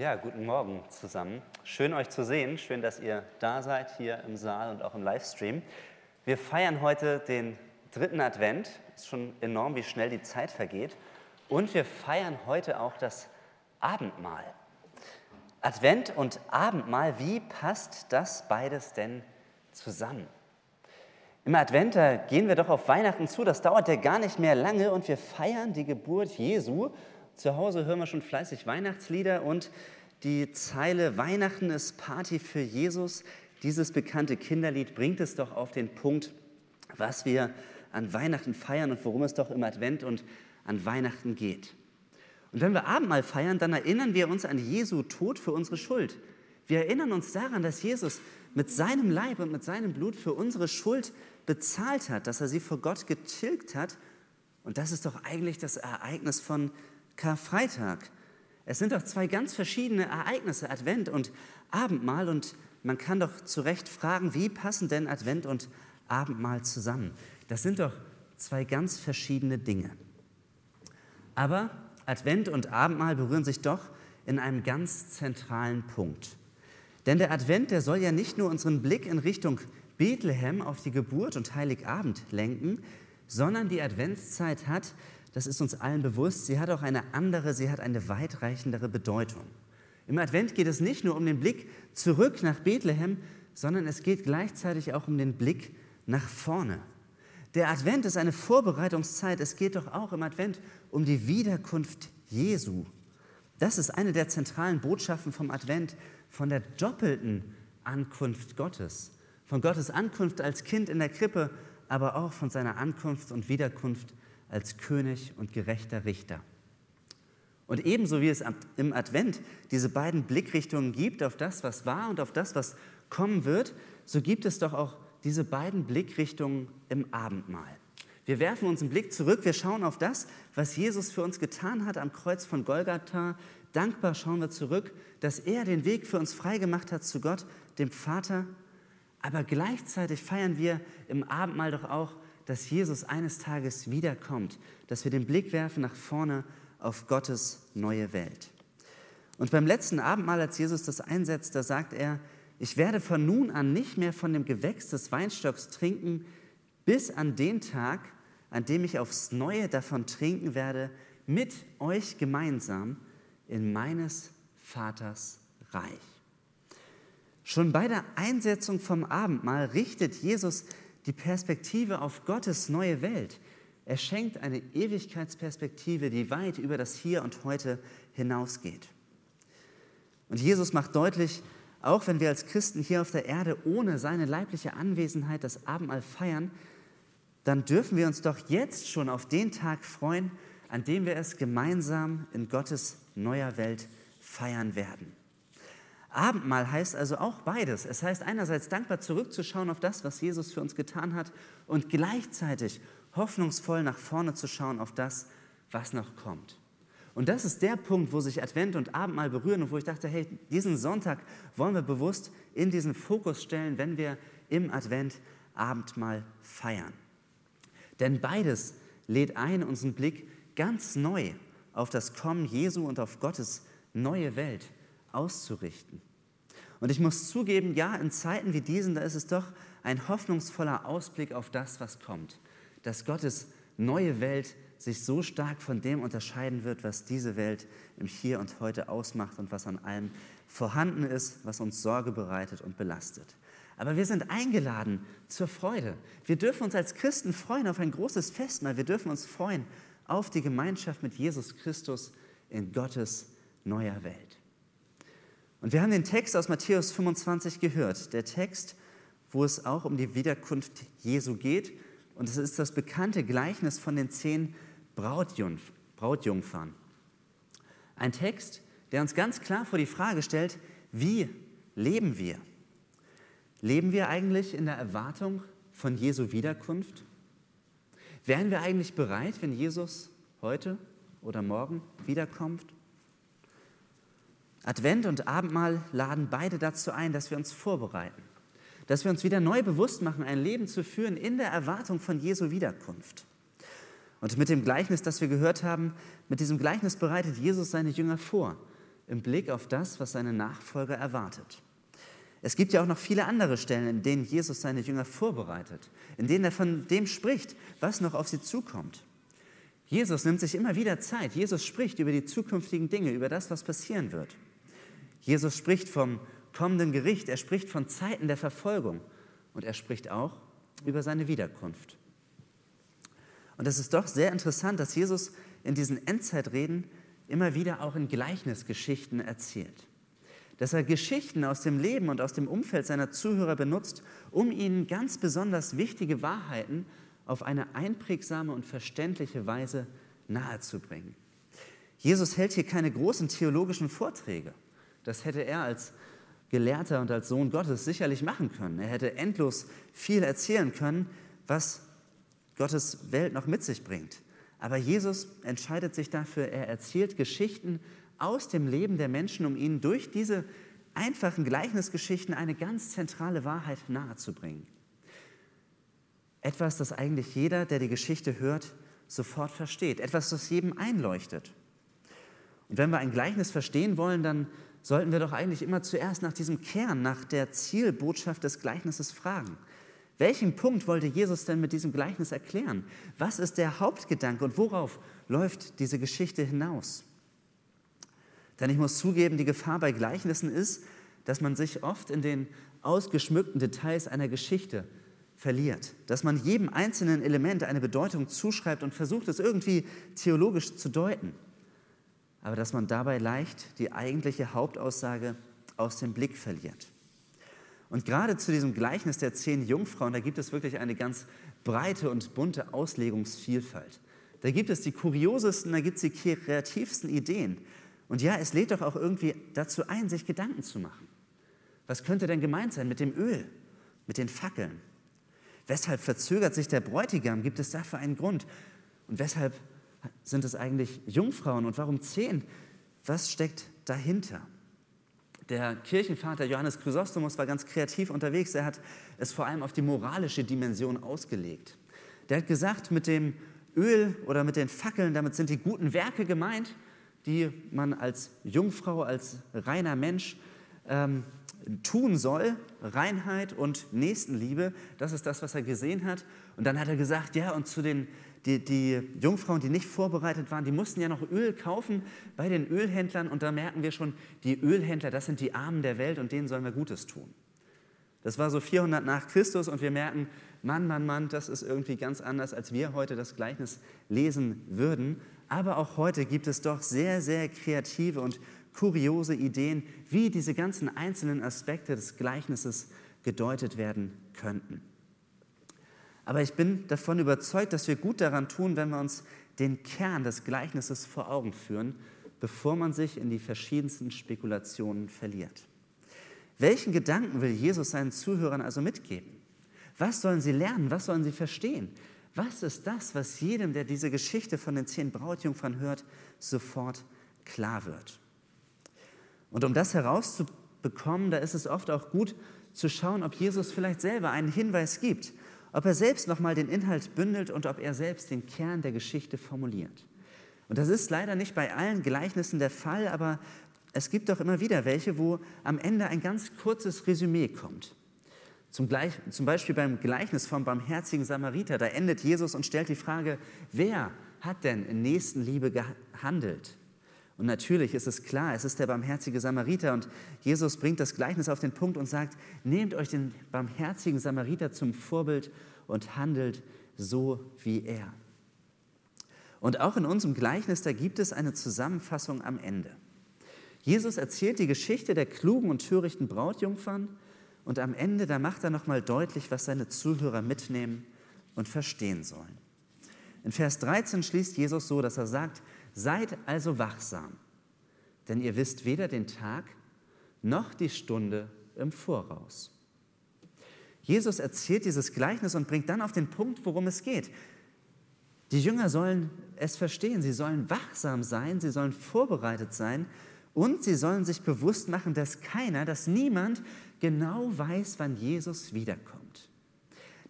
Ja, guten Morgen zusammen. Schön euch zu sehen. Schön, dass ihr da seid hier im Saal und auch im Livestream. Wir feiern heute den dritten Advent. Es ist schon enorm, wie schnell die Zeit vergeht. Und wir feiern heute auch das Abendmahl. Advent und Abendmahl, wie passt das beides denn zusammen? Im Advent, da gehen wir doch auf Weihnachten zu, das dauert ja gar nicht mehr lange und wir feiern die Geburt Jesu zu Hause hören wir schon fleißig Weihnachtslieder und die Zeile Weihnachten ist Party für Jesus, dieses bekannte Kinderlied bringt es doch auf den Punkt, was wir an Weihnachten feiern und worum es doch im Advent und an Weihnachten geht. Und wenn wir Abendmahl feiern, dann erinnern wir uns an Jesu Tod für unsere Schuld. Wir erinnern uns daran, dass Jesus mit seinem Leib und mit seinem Blut für unsere Schuld bezahlt hat, dass er sie vor Gott getilgt hat. Und das ist doch eigentlich das Ereignis von Karfreitag. Es sind doch zwei ganz verschiedene Ereignisse, Advent und Abendmahl. Und man kann doch zu Recht fragen, wie passen denn Advent und Abendmahl zusammen? Das sind doch zwei ganz verschiedene Dinge. Aber Advent und Abendmahl berühren sich doch in einem ganz zentralen Punkt. Denn der Advent, der soll ja nicht nur unseren Blick in Richtung Bethlehem auf die Geburt und Heiligabend lenken, sondern die Adventszeit hat das ist uns allen bewusst, sie hat auch eine andere, sie hat eine weitreichendere Bedeutung. Im Advent geht es nicht nur um den Blick zurück nach Bethlehem, sondern es geht gleichzeitig auch um den Blick nach vorne. Der Advent ist eine Vorbereitungszeit. Es geht doch auch im Advent um die Wiederkunft Jesu. Das ist eine der zentralen Botschaften vom Advent, von der doppelten Ankunft Gottes. Von Gottes Ankunft als Kind in der Krippe, aber auch von seiner Ankunft und Wiederkunft als König und gerechter Richter. Und ebenso wie es im Advent diese beiden Blickrichtungen gibt, auf das, was war und auf das, was kommen wird, so gibt es doch auch diese beiden Blickrichtungen im Abendmahl. Wir werfen unseren Blick zurück, wir schauen auf das, was Jesus für uns getan hat am Kreuz von Golgatha. Dankbar schauen wir zurück, dass er den Weg für uns freigemacht hat zu Gott, dem Vater. Aber gleichzeitig feiern wir im Abendmahl doch auch dass Jesus eines Tages wiederkommt, dass wir den Blick werfen nach vorne auf Gottes neue Welt. Und beim letzten Abendmahl, als Jesus das einsetzt, da sagt er, ich werde von nun an nicht mehr von dem Gewächs des Weinstocks trinken, bis an den Tag, an dem ich aufs Neue davon trinken werde, mit euch gemeinsam in meines Vaters Reich. Schon bei der Einsetzung vom Abendmahl richtet Jesus die Perspektive auf Gottes neue Welt. Er schenkt eine Ewigkeitsperspektive, die weit über das Hier und Heute hinausgeht. Und Jesus macht deutlich, auch wenn wir als Christen hier auf der Erde ohne seine leibliche Anwesenheit das Abendmahl feiern, dann dürfen wir uns doch jetzt schon auf den Tag freuen, an dem wir es gemeinsam in Gottes neuer Welt feiern werden. Abendmahl heißt also auch beides. Es heißt einerseits dankbar zurückzuschauen auf das, was Jesus für uns getan hat und gleichzeitig hoffnungsvoll nach vorne zu schauen auf das, was noch kommt. Und das ist der Punkt, wo sich Advent und Abendmahl berühren und wo ich dachte, hey, diesen Sonntag wollen wir bewusst in diesen Fokus stellen, wenn wir im Advent Abendmahl feiern. Denn beides lädt ein, unseren Blick ganz neu auf das Kommen Jesu und auf Gottes neue Welt auszurichten. Und ich muss zugeben, ja, in Zeiten wie diesen, da ist es doch ein hoffnungsvoller Ausblick auf das, was kommt. Dass Gottes neue Welt sich so stark von dem unterscheiden wird, was diese Welt im Hier und Heute ausmacht und was an allem vorhanden ist, was uns Sorge bereitet und belastet. Aber wir sind eingeladen zur Freude. Wir dürfen uns als Christen freuen auf ein großes Festmahl. Wir dürfen uns freuen auf die Gemeinschaft mit Jesus Christus in Gottes neuer Welt. Und wir haben den Text aus Matthäus 25 gehört, der Text, wo es auch um die Wiederkunft Jesu geht. Und es ist das bekannte Gleichnis von den zehn Brautjungfern. Ein Text, der uns ganz klar vor die Frage stellt, wie leben wir? Leben wir eigentlich in der Erwartung von Jesu Wiederkunft? Wären wir eigentlich bereit, wenn Jesus heute oder morgen wiederkommt? Advent und Abendmahl laden beide dazu ein, dass wir uns vorbereiten, dass wir uns wieder neu bewusst machen, ein Leben zu führen in der Erwartung von Jesu Wiederkunft. Und mit dem Gleichnis, das wir gehört haben, mit diesem Gleichnis bereitet Jesus seine Jünger vor. im Blick auf das, was seine Nachfolger erwartet. Es gibt ja auch noch viele andere Stellen, in denen Jesus seine Jünger vorbereitet, in denen er von dem spricht, was noch auf sie zukommt. Jesus nimmt sich immer wieder Zeit. Jesus spricht über die zukünftigen Dinge, über das, was passieren wird. Jesus spricht vom kommenden Gericht, er spricht von Zeiten der Verfolgung und er spricht auch über seine Wiederkunft. Und es ist doch sehr interessant, dass Jesus in diesen Endzeitreden immer wieder auch in Gleichnisgeschichten erzählt. Dass er Geschichten aus dem Leben und aus dem Umfeld seiner Zuhörer benutzt, um ihnen ganz besonders wichtige Wahrheiten auf eine einprägsame und verständliche Weise nahezubringen. Jesus hält hier keine großen theologischen Vorträge. Das hätte er als Gelehrter und als Sohn Gottes sicherlich machen können. Er hätte endlos viel erzählen können, was Gottes Welt noch mit sich bringt. Aber Jesus entscheidet sich dafür, er erzählt Geschichten aus dem Leben der Menschen, um ihnen durch diese einfachen Gleichnisgeschichten eine ganz zentrale Wahrheit nahezubringen. Etwas, das eigentlich jeder, der die Geschichte hört, sofort versteht. Etwas, das jedem einleuchtet. Und wenn wir ein Gleichnis verstehen wollen, dann sollten wir doch eigentlich immer zuerst nach diesem Kern, nach der Zielbotschaft des Gleichnisses fragen. Welchen Punkt wollte Jesus denn mit diesem Gleichnis erklären? Was ist der Hauptgedanke und worauf läuft diese Geschichte hinaus? Denn ich muss zugeben, die Gefahr bei Gleichnissen ist, dass man sich oft in den ausgeschmückten Details einer Geschichte verliert, dass man jedem einzelnen Element eine Bedeutung zuschreibt und versucht, es irgendwie theologisch zu deuten, aber dass man dabei leicht die eigentliche Hauptaussage aus dem Blick verliert. Und gerade zu diesem Gleichnis der zehn Jungfrauen, da gibt es wirklich eine ganz breite und bunte Auslegungsvielfalt. Da gibt es die kuriosesten, da gibt es die kreativsten Ideen. Und ja, es lädt doch auch irgendwie dazu ein, sich Gedanken zu machen. Was könnte denn gemeint sein mit dem Öl, mit den Fackeln? Weshalb verzögert sich der Bräutigam? Gibt es dafür einen Grund? Und weshalb sind es eigentlich Jungfrauen und warum zehn? Was steckt dahinter? Der Kirchenvater Johannes Chrysostomus war ganz kreativ unterwegs. Er hat es vor allem auf die moralische Dimension ausgelegt. Der hat gesagt, mit dem Öl oder mit den Fackeln, damit sind die guten Werke gemeint, die man als Jungfrau, als reiner Mensch ähm, tun soll. Reinheit und Nächstenliebe, das ist das, was er gesehen hat. Und dann hat er gesagt, ja, und zu den die, die Jungfrauen, die nicht vorbereitet waren, die mussten ja noch Öl kaufen bei den Ölhändlern. Und da merken wir schon, die Ölhändler, das sind die Armen der Welt und denen sollen wir Gutes tun. Das war so 400 nach Christus und wir merken, Mann, Mann, Mann, das ist irgendwie ganz anders, als wir heute das Gleichnis lesen würden. Aber auch heute gibt es doch sehr, sehr kreative und kuriose Ideen, wie diese ganzen einzelnen Aspekte des Gleichnisses gedeutet werden könnten. Aber ich bin davon überzeugt, dass wir gut daran tun, wenn wir uns den Kern des Gleichnisses vor Augen führen, bevor man sich in die verschiedensten Spekulationen verliert. Welchen Gedanken will Jesus seinen Zuhörern also mitgeben? Was sollen sie lernen? Was sollen sie verstehen? Was ist das, was jedem, der diese Geschichte von den zehn Brautjungfern hört, sofort klar wird? Und um das herauszubekommen, da ist es oft auch gut zu schauen, ob Jesus vielleicht selber einen Hinweis gibt, ob er selbst nochmal den Inhalt bündelt und ob er selbst den Kern der Geschichte formuliert. Und das ist leider nicht bei allen Gleichnissen der Fall, aber es gibt doch immer wieder welche, wo am Ende ein ganz kurzes Resümee kommt. Zum, Gleich, zum Beispiel beim Gleichnis vom barmherzigen Samariter, da endet Jesus und stellt die Frage, wer hat denn in Nächstenliebe gehandelt? Und natürlich ist es klar, es ist der barmherzige Samariter und Jesus bringt das Gleichnis auf den Punkt und sagt, nehmt euch den barmherzigen Samariter zum Vorbild und handelt so wie er. Und auch in unserem Gleichnis, da gibt es eine Zusammenfassung am Ende. Jesus erzählt die Geschichte der klugen und törichten Brautjungfern und am Ende, da macht er nochmal deutlich, was seine Zuhörer mitnehmen und verstehen sollen. In Vers 13 schließt Jesus so, dass er sagt, Seid also wachsam, denn ihr wisst weder den Tag noch die Stunde im Voraus. Jesus erzählt dieses Gleichnis und bringt dann auf den Punkt, worum es geht. Die Jünger sollen es verstehen, sie sollen wachsam sein, sie sollen vorbereitet sein und sie sollen sich bewusst machen, dass keiner, dass niemand genau weiß, wann Jesus wiederkommt.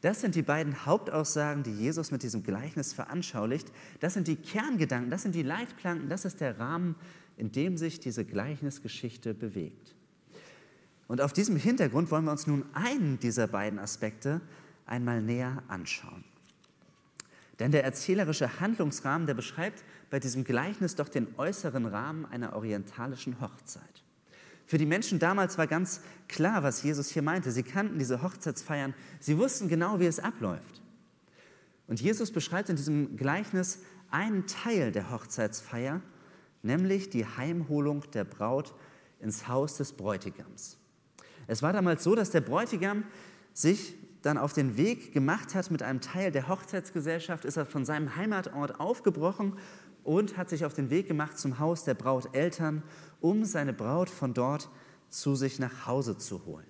Das sind die beiden Hauptaussagen, die Jesus mit diesem Gleichnis veranschaulicht. Das sind die Kerngedanken, das sind die Leitplanken, das ist der Rahmen, in dem sich diese Gleichnisgeschichte bewegt. Und auf diesem Hintergrund wollen wir uns nun einen dieser beiden Aspekte einmal näher anschauen. Denn der erzählerische Handlungsrahmen, der beschreibt bei diesem Gleichnis doch den äußeren Rahmen einer orientalischen Hochzeit. Für die Menschen damals war ganz klar, was Jesus hier meinte. Sie kannten diese Hochzeitsfeiern, sie wussten genau, wie es abläuft. Und Jesus beschreibt in diesem Gleichnis einen Teil der Hochzeitsfeier, nämlich die Heimholung der Braut ins Haus des Bräutigams. Es war damals so, dass der Bräutigam sich dann auf den Weg gemacht hat mit einem Teil der Hochzeitsgesellschaft, ist er von seinem Heimatort aufgebrochen und hat sich auf den Weg gemacht zum Haus der Brauteltern, um seine Braut von dort zu sich nach Hause zu holen.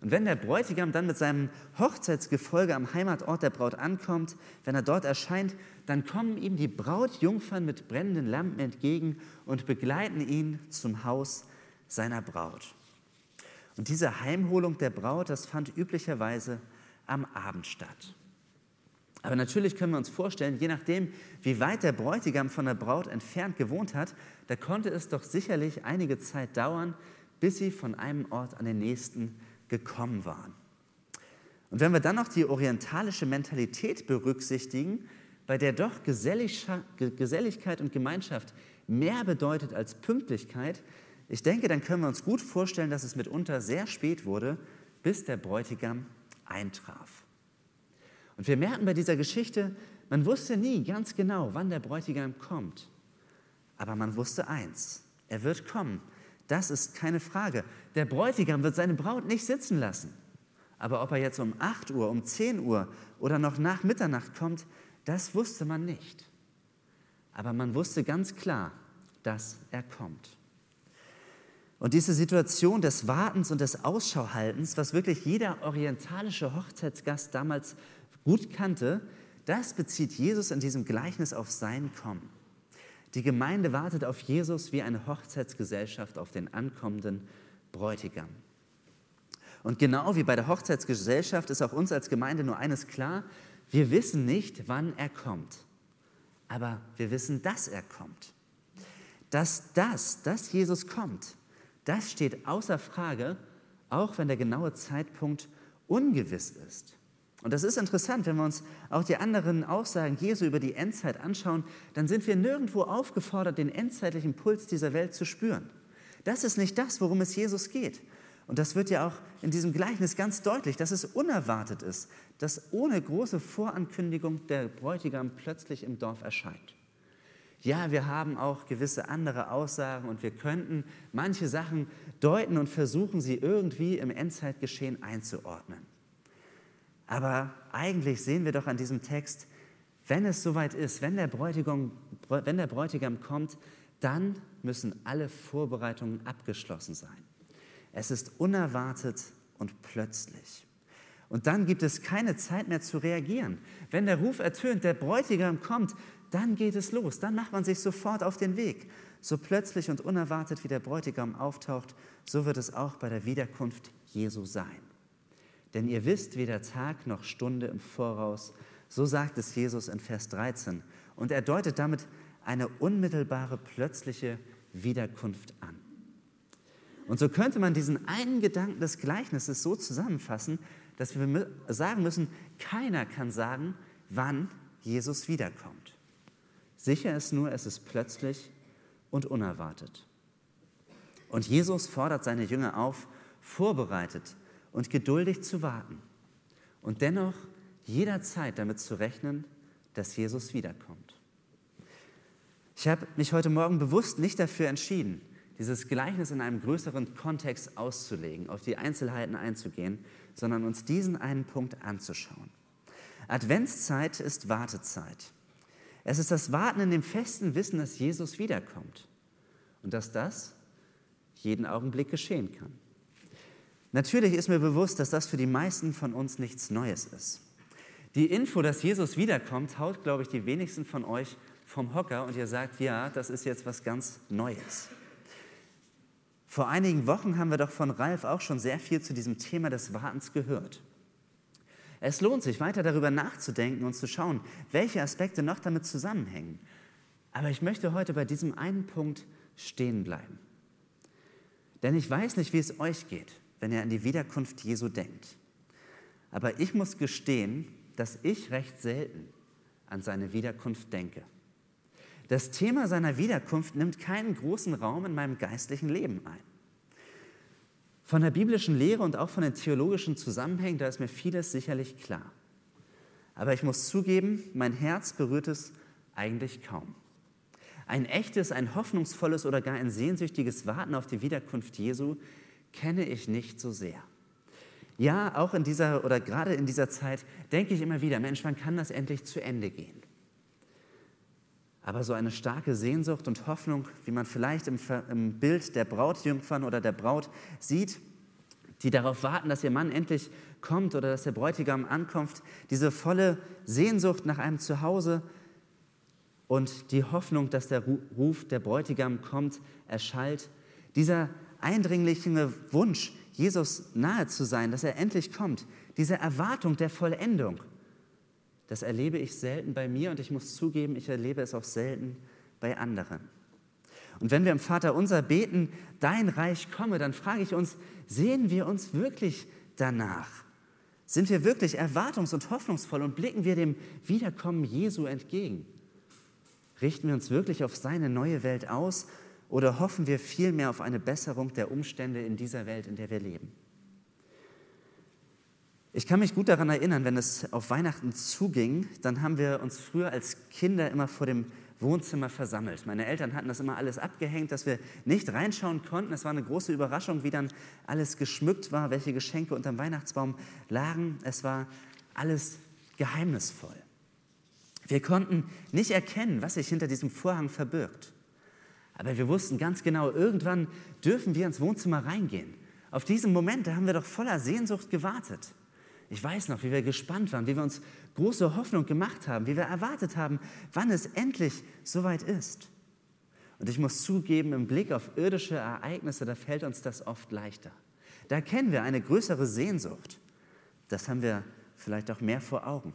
Und wenn der Bräutigam dann mit seinem Hochzeitsgefolge am Heimatort der Braut ankommt, wenn er dort erscheint, dann kommen ihm die Brautjungfern mit brennenden Lampen entgegen und begleiten ihn zum Haus seiner Braut. Und diese Heimholung der Braut, das fand üblicherweise am Abend statt. Aber natürlich können wir uns vorstellen, je nachdem, wie weit der Bräutigam von der Braut entfernt gewohnt hat, da konnte es doch sicherlich einige Zeit dauern, bis sie von einem Ort an den nächsten gekommen waren. Und wenn wir dann noch die orientalische Mentalität berücksichtigen, bei der doch Geselligkeit und Gemeinschaft mehr bedeutet als Pünktlichkeit, ich denke, dann können wir uns gut vorstellen, dass es mitunter sehr spät wurde, bis der Bräutigam eintraf. Und wir merken bei dieser Geschichte, man wusste nie ganz genau, wann der Bräutigam kommt. Aber man wusste eins, er wird kommen. Das ist keine Frage. Der Bräutigam wird seine Braut nicht sitzen lassen. Aber ob er jetzt um 8 Uhr, um 10 Uhr oder noch nach Mitternacht kommt, das wusste man nicht. Aber man wusste ganz klar, dass er kommt. Und diese Situation des Wartens und des Ausschauhaltens, was wirklich jeder orientalische Hochzeitsgast damals gut kannte, das bezieht Jesus in diesem Gleichnis auf sein Kommen. Die Gemeinde wartet auf Jesus wie eine Hochzeitsgesellschaft auf den ankommenden Bräutigam. Und genau wie bei der Hochzeitsgesellschaft ist auch uns als Gemeinde nur eines klar, wir wissen nicht, wann er kommt, aber wir wissen, dass er kommt. Dass das, dass Jesus kommt, das steht außer Frage, auch wenn der genaue Zeitpunkt ungewiss ist. Und das ist interessant, wenn wir uns auch die anderen Aussagen Jesu über die Endzeit anschauen, dann sind wir nirgendwo aufgefordert, den endzeitlichen Puls dieser Welt zu spüren. Das ist nicht das, worum es Jesus geht. Und das wird ja auch in diesem Gleichnis ganz deutlich, dass es unerwartet ist, dass ohne große Vorankündigung der Bräutigam plötzlich im Dorf erscheint. Ja, wir haben auch gewisse andere Aussagen und wir könnten manche Sachen deuten und versuchen, sie irgendwie im Endzeitgeschehen einzuordnen. Aber eigentlich sehen wir doch an diesem Text, wenn es soweit ist, wenn der, Bräutigam, wenn der Bräutigam kommt, dann müssen alle Vorbereitungen abgeschlossen sein. Es ist unerwartet und plötzlich. Und dann gibt es keine Zeit mehr zu reagieren. Wenn der Ruf ertönt, der Bräutigam kommt, dann geht es los. Dann macht man sich sofort auf den Weg. So plötzlich und unerwartet wie der Bräutigam auftaucht, so wird es auch bei der Wiederkunft Jesu sein. Denn ihr wisst weder Tag noch Stunde im Voraus, so sagt es Jesus in Vers 13. Und er deutet damit eine unmittelbare, plötzliche Wiederkunft an. Und so könnte man diesen einen Gedanken des Gleichnisses so zusammenfassen, dass wir sagen müssen, keiner kann sagen, wann Jesus wiederkommt. Sicher ist nur, es ist plötzlich und unerwartet. Und Jesus fordert seine Jünger auf, vorbereitet und geduldig zu warten und dennoch jederzeit damit zu rechnen, dass Jesus wiederkommt. Ich habe mich heute Morgen bewusst nicht dafür entschieden, dieses Gleichnis in einem größeren Kontext auszulegen, auf die Einzelheiten einzugehen, sondern uns diesen einen Punkt anzuschauen. Adventszeit ist Wartezeit. Es ist das Warten in dem festen Wissen, dass Jesus wiederkommt und dass das jeden Augenblick geschehen kann. Natürlich ist mir bewusst, dass das für die meisten von uns nichts Neues ist. Die Info, dass Jesus wiederkommt, haut, glaube ich, die wenigsten von euch vom Hocker und ihr sagt, ja, das ist jetzt was ganz Neues. Vor einigen Wochen haben wir doch von Ralf auch schon sehr viel zu diesem Thema des Wartens gehört. Es lohnt sich, weiter darüber nachzudenken und zu schauen, welche Aspekte noch damit zusammenhängen. Aber ich möchte heute bei diesem einen Punkt stehen bleiben. Denn ich weiß nicht, wie es euch geht, wenn ihr an die Wiederkunft Jesu denkt. Aber ich muss gestehen, dass ich recht selten an seine Wiederkunft denke. Das Thema seiner Wiederkunft nimmt keinen großen Raum in meinem geistlichen Leben ein. Von der biblischen Lehre und auch von den theologischen Zusammenhängen, da ist mir vieles sicherlich klar. Aber ich muss zugeben, mein Herz berührt es eigentlich kaum. Ein echtes, ein hoffnungsvolles oder gar ein sehnsüchtiges Warten auf die Wiederkunft Jesu kenne ich nicht so sehr. Ja, auch in dieser oder gerade in dieser Zeit denke ich immer wieder, Mensch, wann kann das endlich zu Ende gehen? Aber so eine starke Sehnsucht und Hoffnung, wie man vielleicht im, im Bild der Brautjungfern oder der Braut sieht, die darauf warten, dass ihr Mann endlich kommt oder dass der Bräutigam ankommt, diese volle Sehnsucht nach einem Zuhause und die Hoffnung, dass der Ruf der Bräutigam kommt, erschallt, dieser eindringliche Wunsch, Jesus nahe zu sein, dass er endlich kommt, diese Erwartung der Vollendung, das erlebe ich selten bei mir und ich muss zugeben, ich erlebe es auch selten bei anderen. Und wenn wir im Vater unser beten, dein Reich komme, dann frage ich uns, sehen wir uns wirklich danach? Sind wir wirklich erwartungs- und hoffnungsvoll und blicken wir dem Wiederkommen Jesu entgegen? Richten wir uns wirklich auf seine neue Welt aus oder hoffen wir vielmehr auf eine Besserung der Umstände in dieser Welt, in der wir leben? Ich kann mich gut daran erinnern, wenn es auf Weihnachten zuging, dann haben wir uns früher als Kinder immer vor dem Wohnzimmer versammelt. Meine Eltern hatten das immer alles abgehängt, dass wir nicht reinschauen konnten. Es war eine große Überraschung, wie dann alles geschmückt war, welche Geschenke unterm Weihnachtsbaum lagen. Es war alles geheimnisvoll. Wir konnten nicht erkennen, was sich hinter diesem Vorhang verbirgt. Aber wir wussten ganz genau, irgendwann dürfen wir ins Wohnzimmer reingehen. Auf diesen Moment, da haben wir doch voller Sehnsucht gewartet. Ich weiß noch, wie wir gespannt waren, wie wir uns große Hoffnung gemacht haben, wie wir erwartet haben, wann es endlich soweit ist. Und ich muss zugeben, im Blick auf irdische Ereignisse, da fällt uns das oft leichter. Da kennen wir eine größere Sehnsucht. Das haben wir vielleicht auch mehr vor Augen.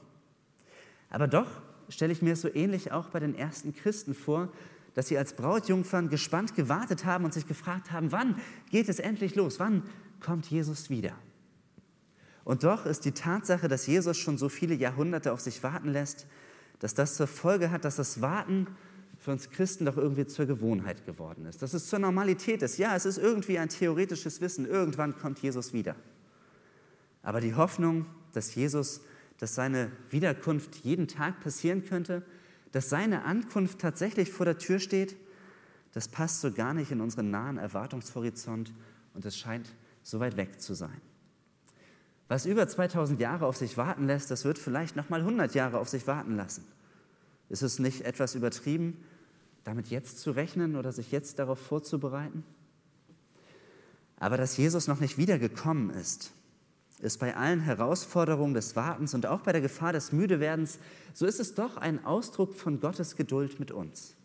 Aber doch stelle ich mir es so ähnlich auch bei den ersten Christen vor, dass sie als Brautjungfern gespannt gewartet haben und sich gefragt haben, wann geht es endlich los? Wann kommt Jesus wieder? Und doch ist die Tatsache, dass Jesus schon so viele Jahrhunderte auf sich warten lässt, dass das zur Folge hat, dass das Warten für uns Christen doch irgendwie zur Gewohnheit geworden ist. Dass es zur Normalität ist. Ja, es ist irgendwie ein theoretisches Wissen. Irgendwann kommt Jesus wieder. Aber die Hoffnung, dass Jesus, dass seine Wiederkunft jeden Tag passieren könnte, dass seine Ankunft tatsächlich vor der Tür steht, das passt so gar nicht in unseren nahen Erwartungshorizont und es scheint so weit weg zu sein. Was über 2000 Jahre auf sich warten lässt, das wird vielleicht noch mal 100 Jahre auf sich warten lassen. Ist es nicht etwas übertrieben, damit jetzt zu rechnen oder sich jetzt darauf vorzubereiten? Aber dass Jesus noch nicht wiedergekommen ist, ist bei allen Herausforderungen des Wartens und auch bei der Gefahr des Müdewerdens, so ist es doch ein Ausdruck von Gottes Geduld mit uns.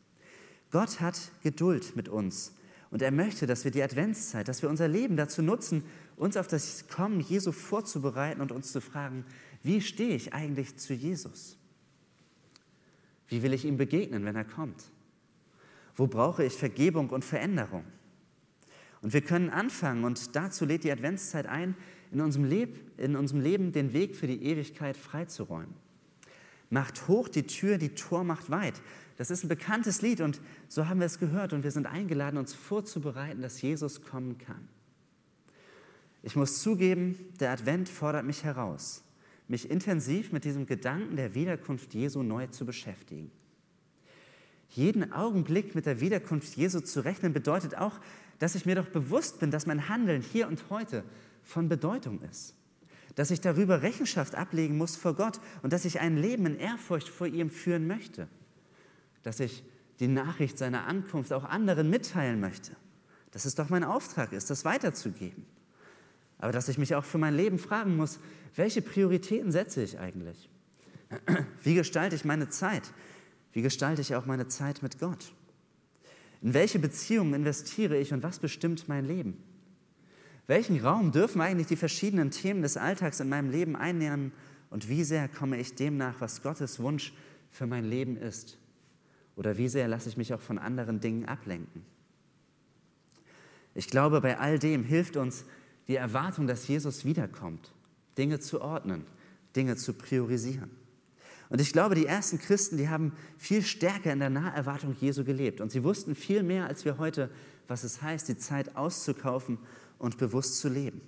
Gott hat Geduld mit uns und er möchte, dass wir die Adventszeit, dass wir unser Leben dazu nutzen, uns auf das Kommen Jesu vorzubereiten und uns zu fragen, wie stehe ich eigentlich zu Jesus? Wie will ich ihm begegnen, wenn er kommt? Wo brauche ich Vergebung und Veränderung? Und wir können anfangen, und dazu lädt die Adventszeit ein, in unserem, Leb in unserem Leben den Weg für die Ewigkeit freizuräumen. Macht hoch die Tür, die Tor macht weit. Das ist ein bekanntes Lied und so haben wir es gehört und wir sind eingeladen, uns vorzubereiten, dass Jesus kommen kann. Ich muss zugeben, der Advent fordert mich heraus, mich intensiv mit diesem Gedanken der Wiederkunft Jesu neu zu beschäftigen. Jeden Augenblick mit der Wiederkunft Jesu zu rechnen bedeutet auch, dass ich mir doch bewusst bin, dass mein Handeln hier und heute von Bedeutung ist. Dass ich darüber Rechenschaft ablegen muss vor Gott und dass ich ein Leben in Ehrfurcht vor ihm führen möchte. Dass ich die Nachricht seiner Ankunft auch anderen mitteilen möchte. Dass es doch mein Auftrag ist, das weiterzugeben. Aber dass ich mich auch für mein Leben fragen muss, welche Prioritäten setze ich eigentlich? Wie gestalte ich meine Zeit? Wie gestalte ich auch meine Zeit mit Gott? In welche Beziehungen investiere ich und was bestimmt mein Leben? Welchen Raum dürfen eigentlich die verschiedenen Themen des Alltags in meinem Leben einnehmen und wie sehr komme ich dem nach, was Gottes Wunsch für mein Leben ist? Oder wie sehr lasse ich mich auch von anderen Dingen ablenken? Ich glaube, bei all dem hilft uns die Erwartung, dass Jesus wiederkommt, Dinge zu ordnen, Dinge zu priorisieren. Und ich glaube, die ersten Christen, die haben viel stärker in der Naherwartung Jesu gelebt. Und sie wussten viel mehr als wir heute, was es heißt, die Zeit auszukaufen und bewusst zu leben.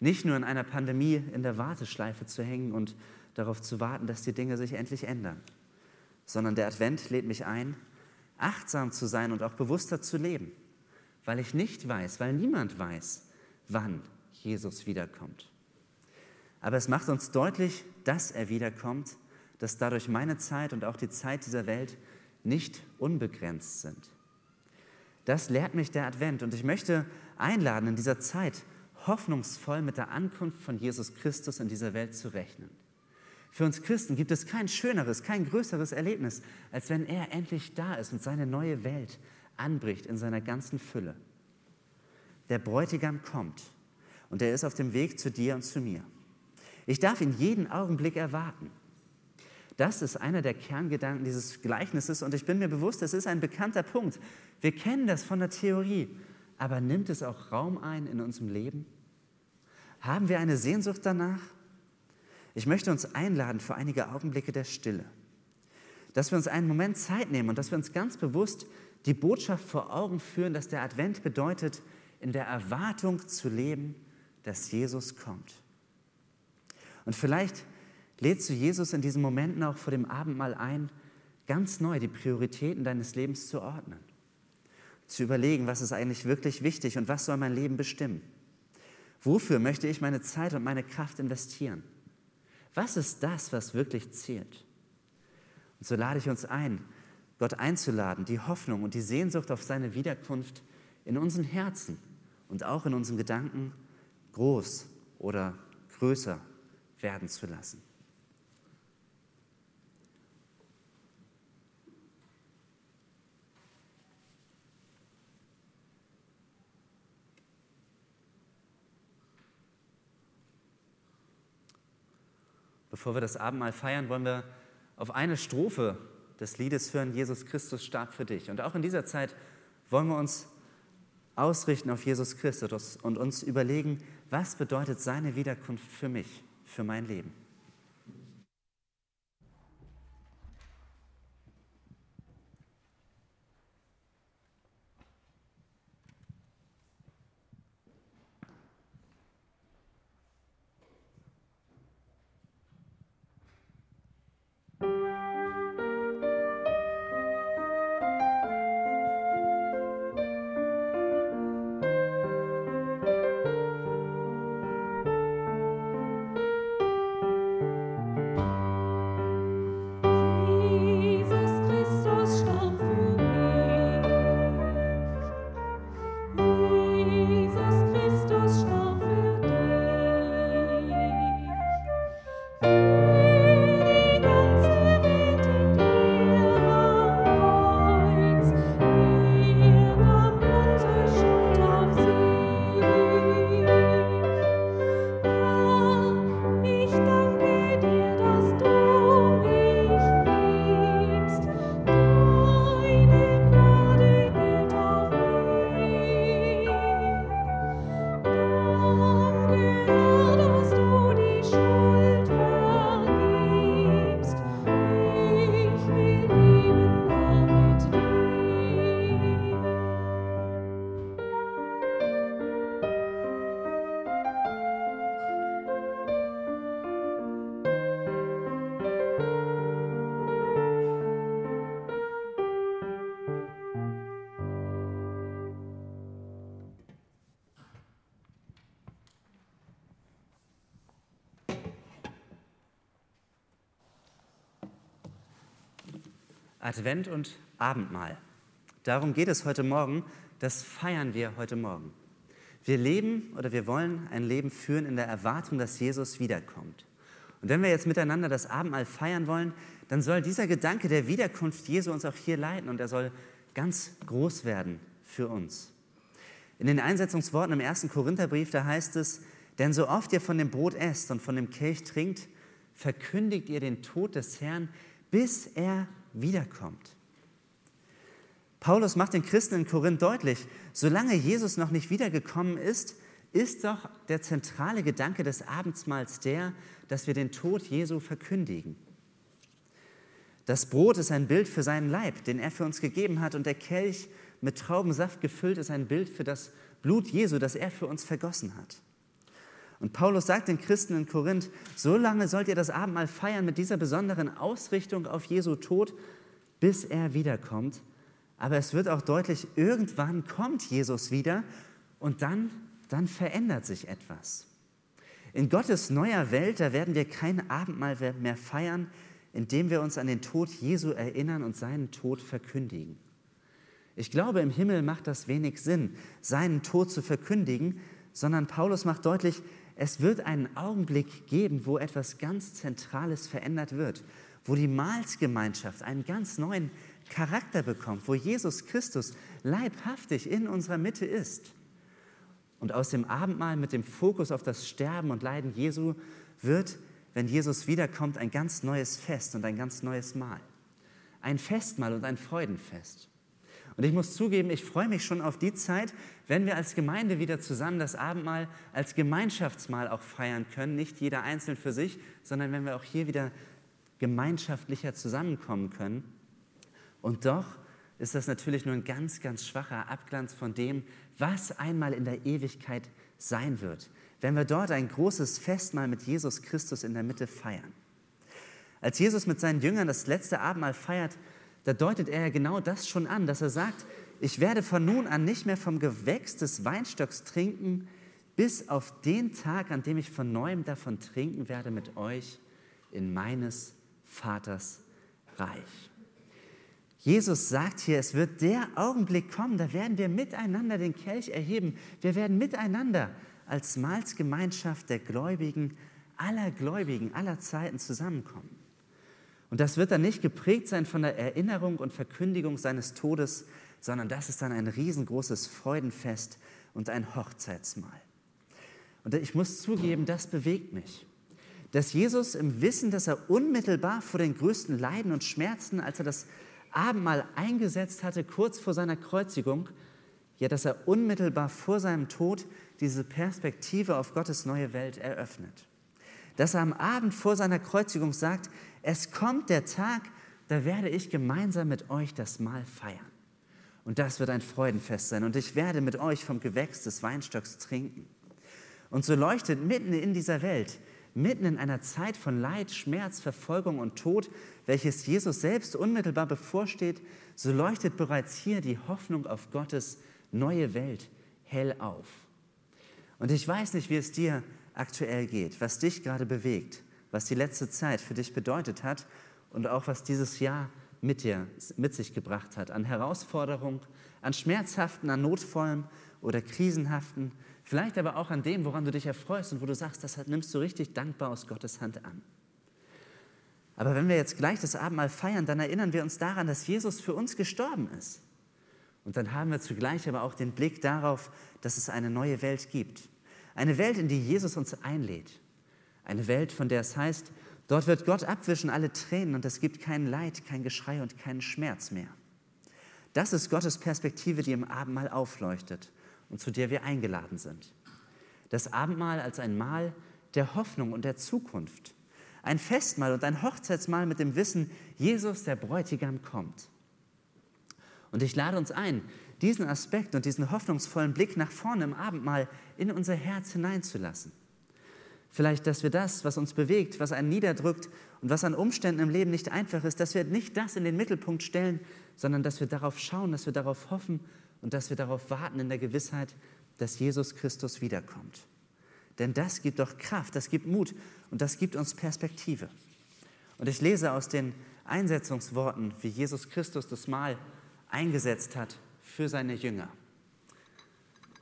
Nicht nur in einer Pandemie in der Warteschleife zu hängen und darauf zu warten, dass die Dinge sich endlich ändern, sondern der Advent lädt mich ein, achtsam zu sein und auch bewusster zu leben, weil ich nicht weiß, weil niemand weiß, wann Jesus wiederkommt. Aber es macht uns deutlich, dass er wiederkommt, dass dadurch meine Zeit und auch die Zeit dieser Welt nicht unbegrenzt sind. Das lehrt mich der Advent und ich möchte einladen, in dieser Zeit hoffnungsvoll mit der Ankunft von Jesus Christus in dieser Welt zu rechnen. Für uns Christen gibt es kein schöneres, kein größeres Erlebnis, als wenn er endlich da ist und seine neue Welt anbricht in seiner ganzen Fülle. Der Bräutigam kommt und er ist auf dem Weg zu dir und zu mir. Ich darf ihn jeden Augenblick erwarten. Das ist einer der Kerngedanken dieses Gleichnisses und ich bin mir bewusst, das ist ein bekannter Punkt. Wir kennen das von der Theorie, aber nimmt es auch Raum ein in unserem Leben? Haben wir eine Sehnsucht danach? Ich möchte uns einladen für einige Augenblicke der Stille, dass wir uns einen Moment Zeit nehmen und dass wir uns ganz bewusst die Botschaft vor Augen führen, dass der Advent bedeutet, in der Erwartung zu leben, dass Jesus kommt. Und vielleicht lädst du Jesus in diesen Momenten auch vor dem Abendmahl ein, ganz neu die Prioritäten deines Lebens zu ordnen, zu überlegen, was ist eigentlich wirklich wichtig und was soll mein Leben bestimmen. Wofür möchte ich meine Zeit und meine Kraft investieren? Was ist das, was wirklich zählt? Und so lade ich uns ein, Gott einzuladen, die Hoffnung und die Sehnsucht auf seine Wiederkunft in unseren Herzen und auch in unseren Gedanken groß oder größer werden zu lassen. Bevor wir das Abendmahl feiern, wollen wir auf eine Strophe des Liedes hören, Jesus Christus starb für dich. Und auch in dieser Zeit wollen wir uns ausrichten auf Jesus Christus und uns überlegen, was bedeutet seine Wiederkunft für mich, für mein Leben. Advent und Abendmahl. Darum geht es heute Morgen. Das feiern wir heute Morgen. Wir leben oder wir wollen ein Leben führen in der Erwartung, dass Jesus wiederkommt. Und wenn wir jetzt miteinander das Abendmahl feiern wollen, dann soll dieser Gedanke der Wiederkunft Jesu uns auch hier leiten und er soll ganz groß werden für uns. In den Einsetzungsworten im ersten Korintherbrief, da heißt es, denn so oft ihr von dem Brot esst und von dem Kelch trinkt, verkündigt ihr den Tod des Herrn, bis er wiederkommt. Paulus macht den Christen in Korinth deutlich, solange Jesus noch nicht wiedergekommen ist, ist doch der zentrale Gedanke des Abendsmahls der, dass wir den Tod Jesu verkündigen. Das Brot ist ein Bild für seinen Leib, den er für uns gegeben hat, und der Kelch mit Traubensaft gefüllt ist ein Bild für das Blut Jesu, das er für uns vergossen hat. Und Paulus sagt den Christen in Korinth, so lange sollt ihr das Abendmahl feiern mit dieser besonderen Ausrichtung auf Jesu Tod, bis er wiederkommt. Aber es wird auch deutlich, irgendwann kommt Jesus wieder und dann, dann verändert sich etwas. In Gottes neuer Welt, da werden wir kein Abendmahl mehr feiern, indem wir uns an den Tod Jesu erinnern und seinen Tod verkündigen. Ich glaube, im Himmel macht das wenig Sinn, seinen Tod zu verkündigen, sondern Paulus macht deutlich, es wird einen Augenblick geben, wo etwas ganz Zentrales verändert wird, wo die Mahlsgemeinschaft einen ganz neuen Charakter bekommt, wo Jesus Christus leibhaftig in unserer Mitte ist. Und aus dem Abendmahl mit dem Fokus auf das Sterben und Leiden Jesu wird, wenn Jesus wiederkommt, ein ganz neues Fest und ein ganz neues Mahl. Ein Festmahl und ein Freudenfest. Und ich muss zugeben, ich freue mich schon auf die Zeit, wenn wir als Gemeinde wieder zusammen das Abendmahl als Gemeinschaftsmahl auch feiern können. Nicht jeder einzeln für sich, sondern wenn wir auch hier wieder gemeinschaftlicher zusammenkommen können. Und doch ist das natürlich nur ein ganz, ganz schwacher Abglanz von dem, was einmal in der Ewigkeit sein wird, wenn wir dort ein großes Festmahl mit Jesus Christus in der Mitte feiern. Als Jesus mit seinen Jüngern das letzte Abendmahl feiert, da deutet er genau das schon an, dass er sagt, ich werde von nun an nicht mehr vom Gewächs des Weinstocks trinken, bis auf den Tag, an dem ich von neuem davon trinken werde mit euch in meines Vaters Reich. Jesus sagt hier, es wird der Augenblick kommen, da werden wir miteinander den Kelch erheben. Wir werden miteinander als Mahlsgemeinschaft der Gläubigen, aller Gläubigen, aller Zeiten zusammenkommen. Und das wird dann nicht geprägt sein von der Erinnerung und Verkündigung seines Todes, sondern das ist dann ein riesengroßes Freudenfest und ein Hochzeitsmahl. Und ich muss zugeben, das bewegt mich. Dass Jesus im Wissen, dass er unmittelbar vor den größten Leiden und Schmerzen, als er das Abendmahl eingesetzt hatte, kurz vor seiner Kreuzigung, ja, dass er unmittelbar vor seinem Tod diese Perspektive auf Gottes neue Welt eröffnet. Dass er am Abend vor seiner Kreuzigung sagt, es kommt der Tag, da werde ich gemeinsam mit euch das Mahl feiern. Und das wird ein Freudenfest sein. Und ich werde mit euch vom Gewächs des Weinstocks trinken. Und so leuchtet mitten in dieser Welt, mitten in einer Zeit von Leid, Schmerz, Verfolgung und Tod, welches Jesus selbst unmittelbar bevorsteht, so leuchtet bereits hier die Hoffnung auf Gottes neue Welt hell auf. Und ich weiß nicht, wie es dir aktuell geht, was dich gerade bewegt was die letzte Zeit für dich bedeutet hat und auch was dieses Jahr mit dir, mit sich gebracht hat. An Herausforderungen, an schmerzhaften, an notvollen oder krisenhaften, vielleicht aber auch an dem, woran du dich erfreust und wo du sagst, das nimmst du richtig dankbar aus Gottes Hand an. Aber wenn wir jetzt gleich das Abendmahl feiern, dann erinnern wir uns daran, dass Jesus für uns gestorben ist. Und dann haben wir zugleich aber auch den Blick darauf, dass es eine neue Welt gibt. Eine Welt, in die Jesus uns einlädt. Eine Welt, von der es heißt, dort wird Gott abwischen alle Tränen und es gibt kein Leid, kein Geschrei und keinen Schmerz mehr. Das ist Gottes Perspektive, die im Abendmahl aufleuchtet und zu der wir eingeladen sind. Das Abendmahl als ein Mahl der Hoffnung und der Zukunft. Ein Festmahl und ein Hochzeitsmahl mit dem Wissen, Jesus, der Bräutigam, kommt. Und ich lade uns ein, diesen Aspekt und diesen hoffnungsvollen Blick nach vorne im Abendmahl in unser Herz hineinzulassen. Vielleicht, dass wir das, was uns bewegt, was einen niederdrückt und was an Umständen im Leben nicht einfach ist, dass wir nicht das in den Mittelpunkt stellen, sondern dass wir darauf schauen, dass wir darauf hoffen und dass wir darauf warten in der Gewissheit, dass Jesus Christus wiederkommt. Denn das gibt doch Kraft, das gibt Mut und das gibt uns Perspektive. Und ich lese aus den Einsetzungsworten, wie Jesus Christus das Mahl eingesetzt hat für seine Jünger.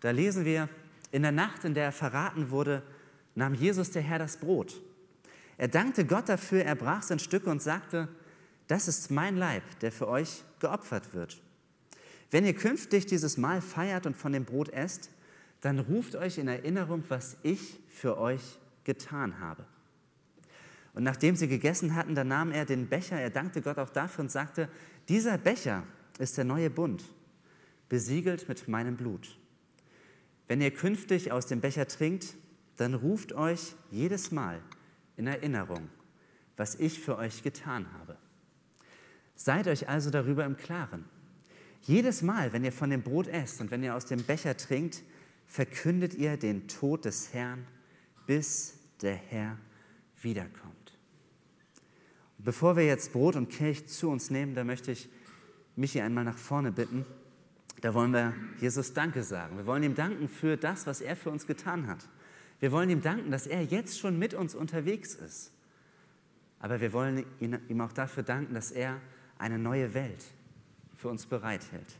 Da lesen wir, in der Nacht, in der er verraten wurde, nahm Jesus der Herr das Brot. Er dankte Gott dafür, er brach es in Stücke und sagte, das ist mein Leib, der für euch geopfert wird. Wenn ihr künftig dieses Mahl feiert und von dem Brot esst, dann ruft euch in Erinnerung, was ich für euch getan habe. Und nachdem sie gegessen hatten, dann nahm er den Becher, er dankte Gott auch dafür und sagte, dieser Becher, ist der neue Bund, besiegelt mit meinem Blut. Wenn ihr künftig aus dem Becher trinkt, dann ruft euch jedes Mal in Erinnerung, was ich für euch getan habe. Seid euch also darüber im Klaren. Jedes Mal, wenn ihr von dem Brot esst und wenn ihr aus dem Becher trinkt, verkündet ihr den Tod des Herrn, bis der Herr wiederkommt. Bevor wir jetzt Brot und Kelch zu uns nehmen, da möchte ich Michi einmal nach vorne bitten. Da wollen wir Jesus Danke sagen. Wir wollen ihm danken für das, was er für uns getan hat. Wir wollen ihm danken, dass er jetzt schon mit uns unterwegs ist. Aber wir wollen ihm auch dafür danken, dass er eine neue Welt für uns bereithält.